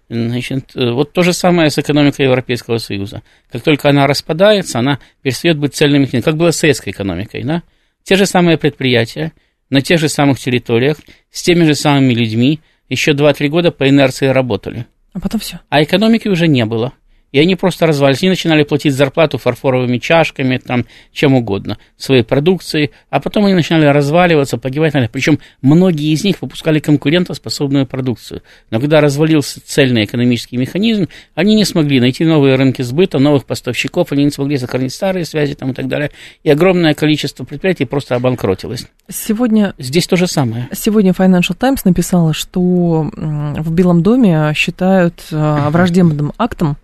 Значит, э, вот то же самое с экономикой Европейского Союза. Как только она распадается, она перестает быть цельным механизмом, как было с советской экономикой. Да? Те же самые предприятия, на тех же самых территориях, с теми же самыми людьми, еще 2-3 года по инерции работали. А потом все. А экономики уже не было. И они просто развалились. Они начинали платить зарплату фарфоровыми чашками, там, чем угодно, своей продукцией, а потом они начинали разваливаться, погибать. Причем многие из них выпускали конкурентоспособную продукцию. Но когда развалился цельный экономический механизм, они не смогли найти новые рынки сбыта, новых поставщиков, они не смогли сохранить старые связи там, и так далее. И огромное количество предприятий просто обанкротилось. Сегодня... Здесь то же самое. Сегодня Financial Times написала, что в Белом доме считают э, враждебным актом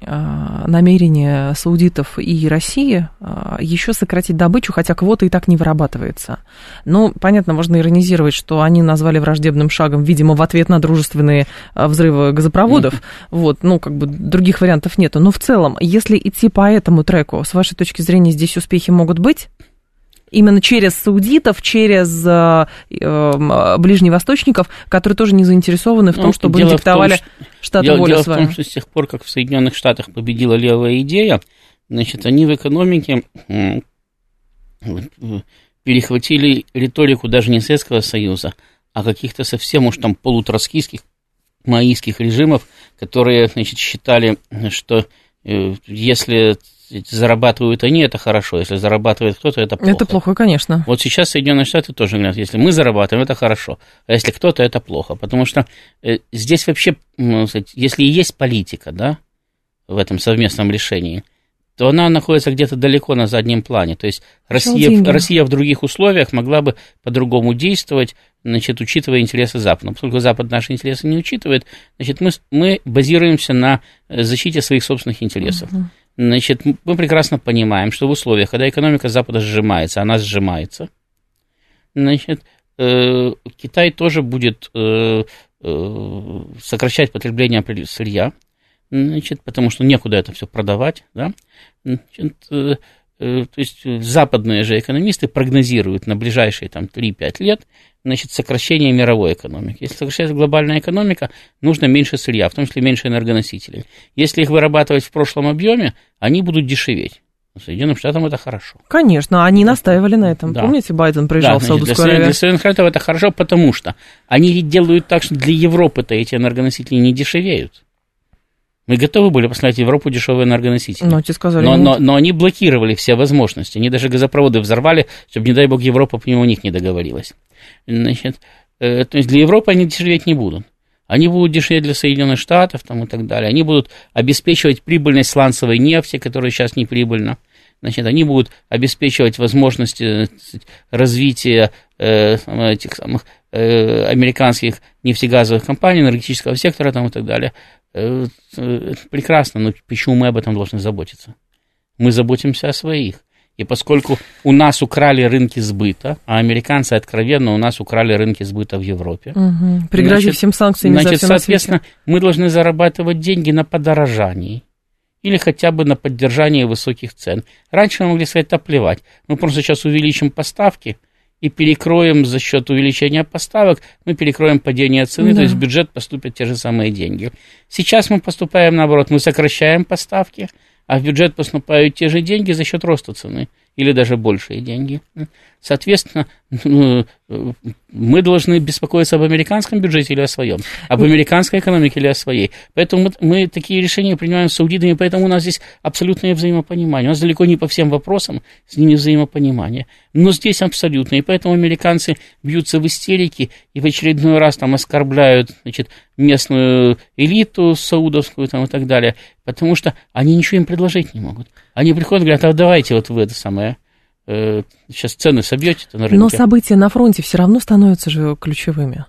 намерение саудитов и России э, еще сократить добычу, хотя квота и так не вырабатывается. Ну, понятно, можно иронизировать, что они назвали враждебным шагом, видимо, в ответ на дружественные э, взрывы газопроводов. *laughs* Вот, ну, как бы других вариантов нету. Но в целом, если идти по этому треку, с вашей точки зрения, здесь успехи могут быть? Именно через саудитов, через э, э, ближневосточников, которые тоже не заинтересованы в том, ну, чтобы дело диктовали том, штаты дело, волю дело свою. в том, что с тех пор, как в Соединенных Штатах победила левая идея, значит, они в экономике перехватили риторику даже не Советского Союза, а каких-то совсем уж там полутроцкийских, маистских режимов, которые, значит, считали, что э, если зарабатывают они, это хорошо. Если зарабатывает кто-то, это плохо. Это плохо, конечно. Вот сейчас Соединенные Штаты тоже говорят, если мы зарабатываем, это хорошо. А если кто-то, это плохо. Потому что э, здесь вообще, если и есть политика, да, в этом совместном решении, то она находится где-то далеко на заднем плане. То есть Россия, Россия в других условиях могла бы по-другому действовать, значит, учитывая интересы Запада. Поскольку Запад наши интересы не учитывает, значит, мы, мы базируемся на э, защите своих собственных интересов. Угу. Значит, мы прекрасно понимаем, что в условиях, когда экономика Запада сжимается, она сжимается, значит, э, Китай тоже будет э, э, сокращать потребление сырья, значит, потому что некуда это все продавать, да, значит, то есть западные же экономисты прогнозируют на ближайшие там 3-5 лет значит, сокращение мировой экономики. Если сокращается глобальная экономика, нужно меньше сырья, в том числе меньше энергоносителей. Если их вырабатывать в прошлом объеме, они будут дешеветь. Соединенным Штатам это хорошо. Конечно, они настаивали на этом. Да. Помните, Байден приезжал да, значит, в Саудовскую Аравию? Для Соединенных Штатов это хорошо, потому что они делают так, что для Европы-то эти энергоносители не дешевеют. Мы готовы были послать в Европу дешевые энергоносители. Но, сказали, но, но, но они блокировали все возможности. Они даже газопроводы взорвали, чтобы, не дай бог, Европа по нему них не договорилась. Значит, э, то есть для Европы они дешеветь не будут. Они будут дешеветь для Соединенных Штатов там, и так далее. Они будут обеспечивать прибыльность сланцевой нефти, которая сейчас не прибыльна. Значит, они будут обеспечивать возможности развития э, этих самых э, американских нефтегазовых компаний, энергетического сектора там, и так далее. Э, э, прекрасно, но почему мы об этом должны заботиться? Мы заботимся о своих. И поскольку у нас украли рынки сбыта, а американцы откровенно у нас украли рынки сбыта в Европе. Угу. Пригрозив значит, всем санкциями значит, за соответственно, мы должны зарабатывать деньги на подорожании или хотя бы на поддержании высоких цен. Раньше мы могли сказать, да плевать, мы просто сейчас увеличим поставки и перекроем за счет увеличения поставок, мы перекроем падение цены, да. то есть в бюджет поступят те же самые деньги. Сейчас мы поступаем наоборот, мы сокращаем поставки, а в бюджет поступают те же деньги за счет роста цены или даже большие деньги. Соответственно, ну, мы должны беспокоиться об американском бюджете или о своем, об американской экономике или о своей. Поэтому мы, такие решения принимаем с саудитами, поэтому у нас здесь абсолютное взаимопонимание. У нас далеко не по всем вопросам с ними взаимопонимание. Но здесь абсолютно. И поэтому американцы бьются в истерике и в очередной раз там оскорбляют значит, местную элиту саудовскую там, и так далее, потому что они ничего им предложить не могут. Они приходят и говорят, а давайте вот вы это самое Э, сейчас цены собьете на рынке. Но события на фронте все равно становятся же ключевыми.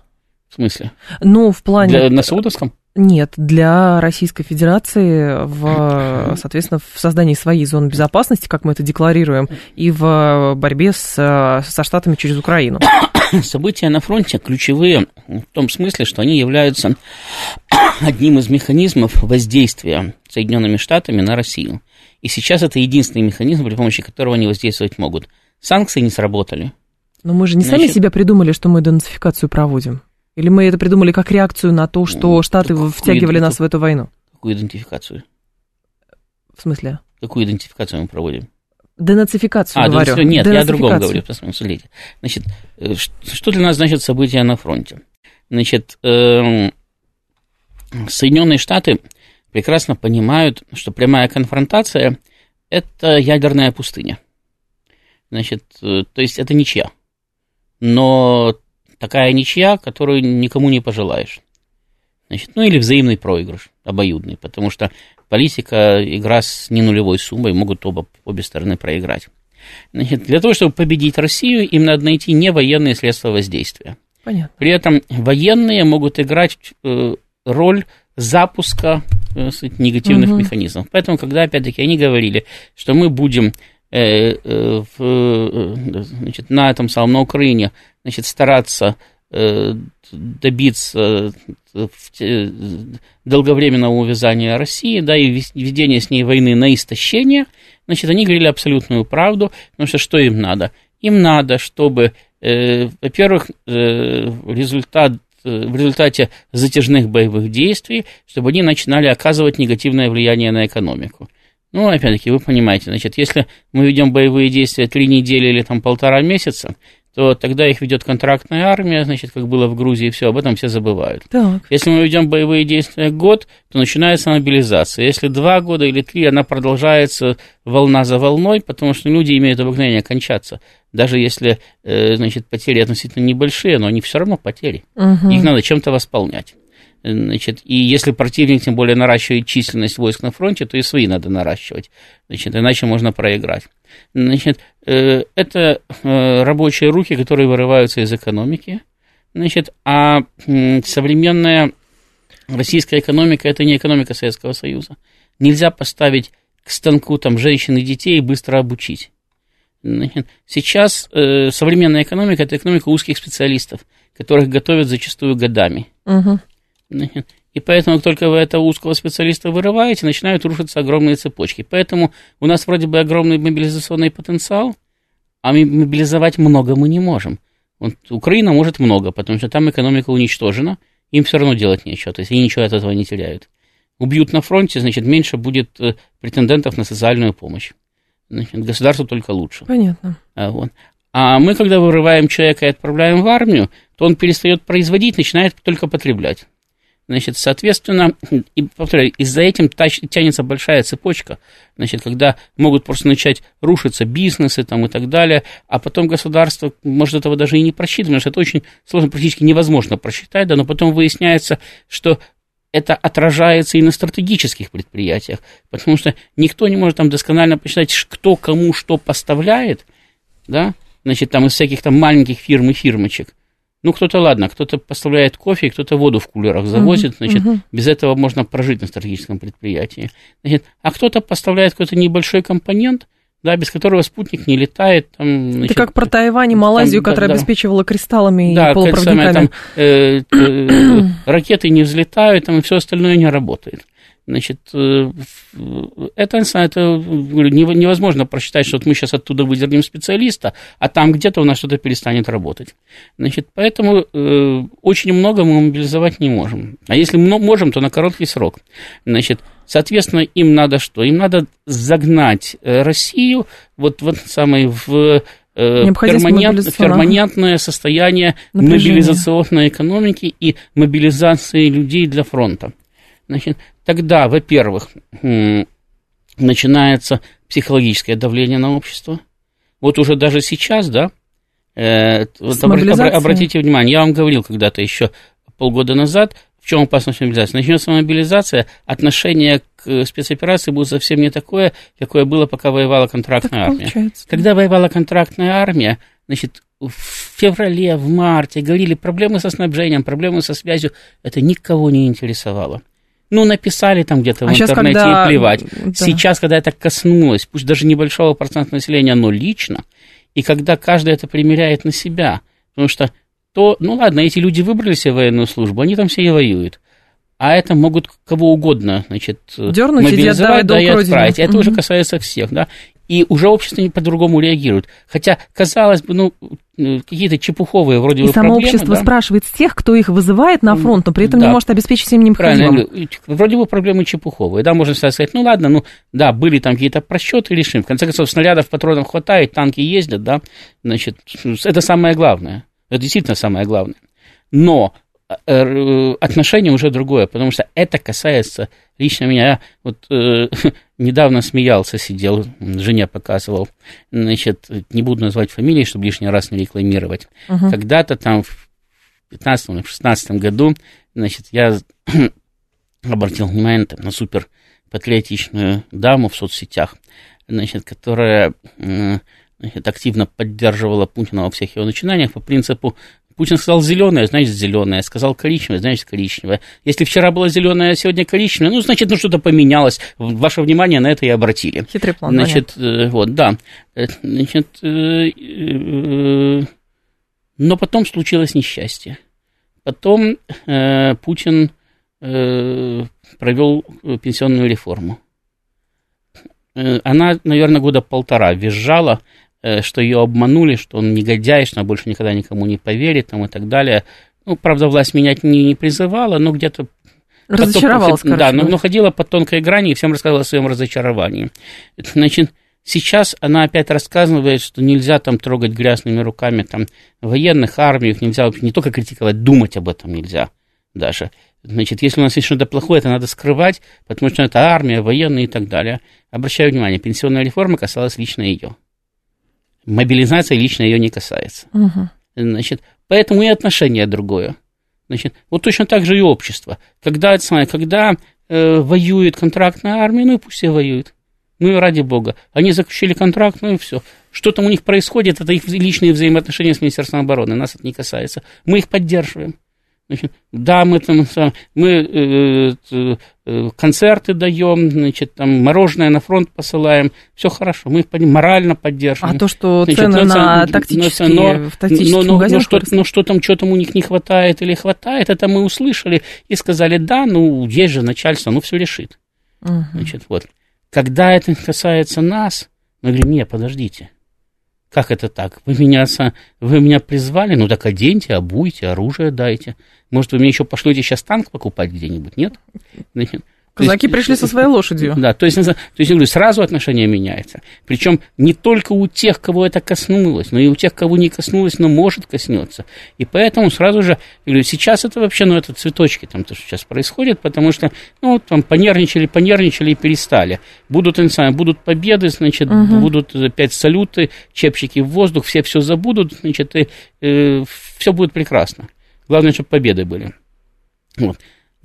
В смысле? Ну, в плане... Для, на Саудовском? Нет, для Российской Федерации, в, соответственно, в создании своей зоны безопасности, как мы это декларируем, и в борьбе с, со Штатами через Украину. *coughs* События на фронте ключевые в том смысле, что они являются *coughs* одним из механизмов воздействия Соединенными Штатами на Россию. И сейчас это единственный механизм, при помощи которого они воздействовать могут. Санкции не сработали. Но мы же не Значит, сами себя придумали, что мы денацификацию проводим. Или мы это придумали как реакцию на то, что ну, Штаты втягивали нас в эту войну? Какую идентификацию? В смысле? Какую идентификацию мы проводим? Денацификацию, а, говорю. Денацификацию. Нет, я о другом говорю, посмотрите. Значит, э, что для нас значит события на фронте? Значит, эм, Соединенные Штаты прекрасно понимают, что прямая конфронтация – это ядерная пустыня. Значит, э, то есть это ничья. Но такая ничья, которую никому не пожелаешь. Значит, ну или взаимный проигрыш, обоюдный, потому что политика, игра с не нулевой суммой, могут оба, обе стороны проиграть. Значит, для того, чтобы победить Россию, им надо найти не военные средства воздействия. Понятно. При этом военные могут играть э, роль запуска э, негативных угу. механизмов. Поэтому, когда, опять-таки, они говорили, что мы будем э, э, в, значит, на этом самом, на Украине, значит, стараться добиться долговременного увязания России, да, и ведения с ней войны на истощение, значит, они говорили абсолютную правду, потому что что им надо? Им надо, чтобы, во-первых, результат в результате затяжных боевых действий, чтобы они начинали оказывать негативное влияние на экономику. Ну, опять-таки, вы понимаете, значит, если мы ведем боевые действия три недели или там полтора месяца, то тогда их ведет контрактная армия, значит, как было в Грузии, все, об этом все забывают. Так. Если мы ведем боевые действия год, то начинается мобилизация. Если два года или три, она продолжается волна за волной, потому что люди имеют обыкновение кончаться. Даже если, э, значит, потери относительно небольшие, но они все равно потери. Угу. Их надо чем-то восполнять. Значит, и если противник, тем более, наращивает численность войск на фронте, то и свои надо наращивать. Значит, иначе можно проиграть. Значит, э, это э, рабочие руки, которые вырываются из экономики. Значит, а современная российская экономика – это не экономика Советского Союза. Нельзя поставить к станку там женщин и детей и быстро обучить. Сейчас э, современная экономика – это экономика узких специалистов, которых готовят зачастую годами. Угу. *laughs* И поэтому, как только вы этого узкого специалиста вырываете, начинают рушиться огромные цепочки. Поэтому у нас вроде бы огромный мобилизационный потенциал, а мобилизовать много мы не можем. Вот Украина может много, потому что там экономика уничтожена, им все равно делать нечего, то есть они ничего от этого не теряют. Убьют на фронте, значит, меньше будет э, претендентов на социальную помощь. Значит, государству только лучше. Понятно. А, вот. а мы, когда вырываем человека и отправляем в армию, то он перестает производить, начинает только потреблять. Значит, соответственно, и, повторяю, из-за этим тянется большая цепочка, значит, когда могут просто начать рушиться бизнесы там и так далее, а потом государство может этого даже и не просчитывать, потому что это очень сложно, практически невозможно просчитать, да, но потом выясняется, что это отражается и на стратегических предприятиях, потому что никто не может там досконально посчитать, кто кому что поставляет, да, значит, там из всяких там маленьких фирм и фирмочек, ну, кто-то, ладно, кто-то поставляет кофе, кто-то воду в кулерах завозит, uh-huh, значит, uh-huh. без этого можно прожить на стратегическом предприятии. Значит, а кто-то поставляет какой-то небольшой компонент, да, без которого спутник не летает. Там, значит, Это как про Тайвань и Малайзию, там, которая да, обеспечивала кристаллами да, и полупроводниками. Самое, там, э, э, *clears throat* ракеты не взлетают, там, и все остальное не работает. Значит, э, это, это невозможно просчитать, что вот мы сейчас оттуда выдернем специалиста, а там где-то у нас что-то перестанет работать. Значит, поэтому э, очень много мы мобилизовать не можем. А если можем, то на короткий срок. Значит, соответственно, им надо что? Им надо загнать э, Россию вот, вот самое в перманент, перманентное состояние Напряжение. мобилизационной экономики и мобилизации людей для фронта. Значит, тогда, во-первых, начинается психологическое давление на общество. Вот уже даже сейчас, да, э, вот обра- обратите внимание, я вам говорил когда-то еще полгода назад, в чем опасность мобилизации. Начнется мобилизация, отношение к спецоперации будет совсем не такое, какое было, пока воевала контрактная так армия. Получается. Когда воевала контрактная армия, значит, в феврале, в марте говорили проблемы со снабжением, проблемы со связью, это никого не интересовало. Ну, написали там где-то в а интернете когда... и плевать. Да. Сейчас, когда это коснулось, пусть даже небольшого процента населения, но лично, и когда каждый это примеряет на себя, потому что то, ну ладно, эти люди выбрали себе военную службу, они там все и воюют. А это могут кого угодно, значит, Дернуть мобилизовать, и да, и отправить. Это угу. уже касается всех, да и уже общество не по-другому реагирует. Хотя, казалось бы, ну, э, какие-то чепуховые вроде и бы само проблемы. общество да? спрашивает с тех, кто их вызывает на фронт, но при этом да. не может обеспечить всем необходимым. Правильно, вроде бы проблемы чепуховые. Да, можно сказать, ну ладно, ну да, были там какие-то просчеты, решим. В конце концов, снарядов, патронов хватает, танки ездят, да, значит, это самое главное. Это действительно самое главное. Но отношение уже другое, потому что это касается лично меня. Я вот э, *laughs* недавно смеялся, сидел, жене показывал, значит, не буду называть фамилии, чтобы лишний раз не рекламировать. Uh-huh. Когда-то там в 15 или 16 году, значит, я *clears throat* обратил внимание там, на супер патриотичную даму в соцсетях, значит, которая значит, активно поддерживала Путина во всех его начинаниях по принципу Путин сказал зеленое, значит зеленое, сказал коричневое, значит коричневое. Если вчера было зеленое, а сегодня коричневое, ну, значит, ну что-то поменялось. Ваше внимание на это и обратили. Хитрый план. Значит, э, вот, да. Э, значит, э, но потом случилось несчастье. Потом Путин провел пенсионную реформу. Она, наверное, года полтора визжала, что ее обманули, что он негодяй, что она больше никогда никому не поверит там, и так далее. Ну, правда, власть менять не, не призывала, но где-то... Разочаровалась, потом, Да, но, но ходила по тонкой грани и всем рассказывала о своем разочаровании. Значит, сейчас она опять рассказывает, что нельзя там трогать грязными руками там военных, армию, нельзя не только критиковать, думать об этом нельзя даже. Значит, если у нас есть что-то плохое, это надо скрывать, потому что это армия, военные и так далее. Обращаю внимание, пенсионная реформа касалась лично ее. Мобилизация лично ее не касается. Угу. Значит, поэтому и отношение другое. Значит, вот точно так же и общество. Когда, когда э, воюет контрактная армия, ну и пусть все воюют. Ну и ради бога. Они заключили контракт, ну и все. Что там у них происходит, это их личные взаимоотношения с Министерством обороны. Нас это не касается. Мы их поддерживаем. Значит, да, мы там мы э, э, э, концерты даем, значит, там мороженое на фронт посылаем, все хорошо, мы их морально поддерживаем. А то, что значит, цены на тактические, но, в тактических но, но, но, что, но что там, что там у них не хватает или хватает, это мы услышали и сказали, да, ну, есть же начальство, ну, все решит. Угу. Значит, вот. Когда это касается нас, мы говорим, не, подождите, как это так? Вы меня, вы меня призвали? Ну так оденьте, обуйте, оружие дайте. Может, вы мне еще пошлете сейчас танк покупать где-нибудь? Нет? Казаки пришли со своей лошадью. Да, то есть, то есть, я говорю, сразу отношение меняется. Причем не только у тех, кого это коснулось, но и у тех, кого не коснулось, но может коснется. И поэтому сразу же, я говорю, сейчас это вообще, ну, это цветочки, там, то, что сейчас происходит, потому что, ну, там, понервничали, понервничали и перестали. Будут, будут победы, значит, угу. будут опять салюты, чепчики в воздух, все все забудут, значит, и э, все будет прекрасно. Главное, чтобы победы были. Вот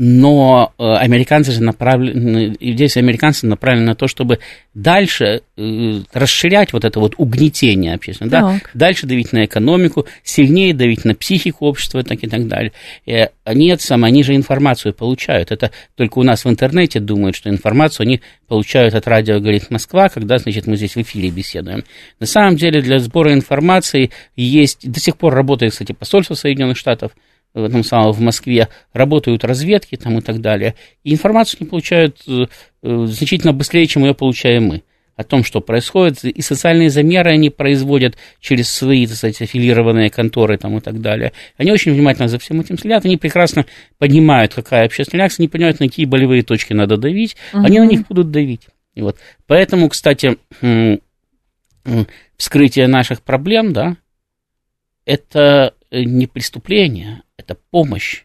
но э, американцы же направлены, здесь американцы направлены на то, чтобы дальше э, расширять вот это вот угнетение общественное, да, дальше давить на экономику, сильнее давить на психику общества так и так далее. И нет, сам, они же информацию получают. Это только у нас в интернете думают, что информацию они получают от радио «Говорит Москва», когда, значит, мы здесь в эфире беседуем. На самом деле для сбора информации есть, до сих пор работает, кстати, посольство Соединенных Штатов, в этом самом, в Москве, работают разведки там и так далее, и информацию они получают э, э, значительно быстрее, чем ее получаем мы о том, что происходит, и социальные замеры они производят через свои, так сказать, аффилированные конторы там и так далее. Они очень внимательно за всем этим следят, они прекрасно понимают, какая общественная реакция, они понимают, на какие болевые точки надо давить, угу. они на них будут давить. И вот. Поэтому, кстати, вскрытие наших проблем, да, это не преступление, это помощь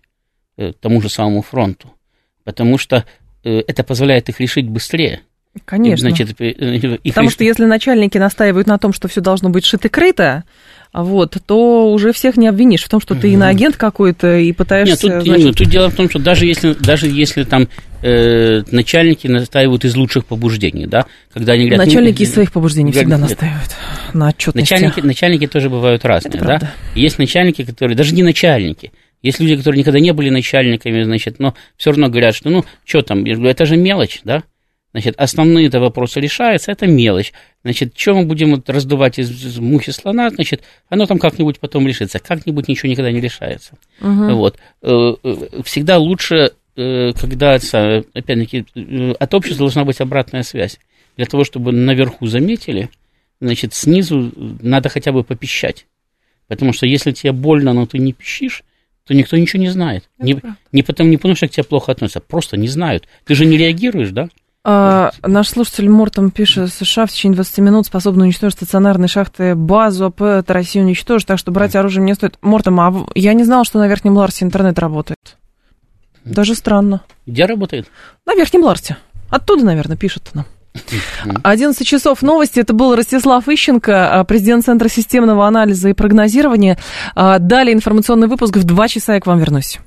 э, тому же самому фронту, потому что э, это позволяет их решить быстрее. Конечно. Значит, их Потому реш... что если начальники настаивают на том, что все должно быть шито-крыто, вот, то уже всех не обвинишь в том, что ты иноагент какой-то и пытаешься... Нет, тут, значит... нет, тут дело в том, что даже если, даже если там э, начальники настаивают из лучших побуждений, да, когда они говорят... Начальники из своих побуждений говорят, всегда настаивают на отчетности. Начальники, начальники тоже бывают разные, да. Есть начальники, которые, даже не начальники, есть люди, которые никогда не были начальниками, значит, но все равно говорят, что, ну, что там, я говорю, это же мелочь, да, Значит, основные это вопросы решаются, это мелочь. Значит, что мы будем вот раздувать из, из мухи слона, значит, оно там как-нибудь потом решится. Как-нибудь ничего никогда не решается. Угу. Вот. Э, э, всегда лучше, э, когда, опять-таки, от общества должна быть обратная связь. Для того, чтобы наверху заметили, значит, снизу надо хотя бы попищать. Потому что если тебе больно, но ты не пищишь, то никто ничего не знает. не, не, потому, не потому, что к тебе плохо относятся, просто не знают. Ты же не реагируешь, да? А, наш слушатель Мортом пишет, США в течение 20 минут способны уничтожить стационарные шахты базу АП, это Россию уничтожит, так что брать оружие не стоит. Мортом, а я не знала, что на Верхнем Ларсе интернет работает. Даже странно. Где работает? На Верхнем Ларсе. Оттуда, наверное, пишут нам. 11 часов новости. Это был Ростислав Ищенко, а, президент Центра системного анализа и прогнозирования. А, далее информационный выпуск в 2 часа я к вам вернусь.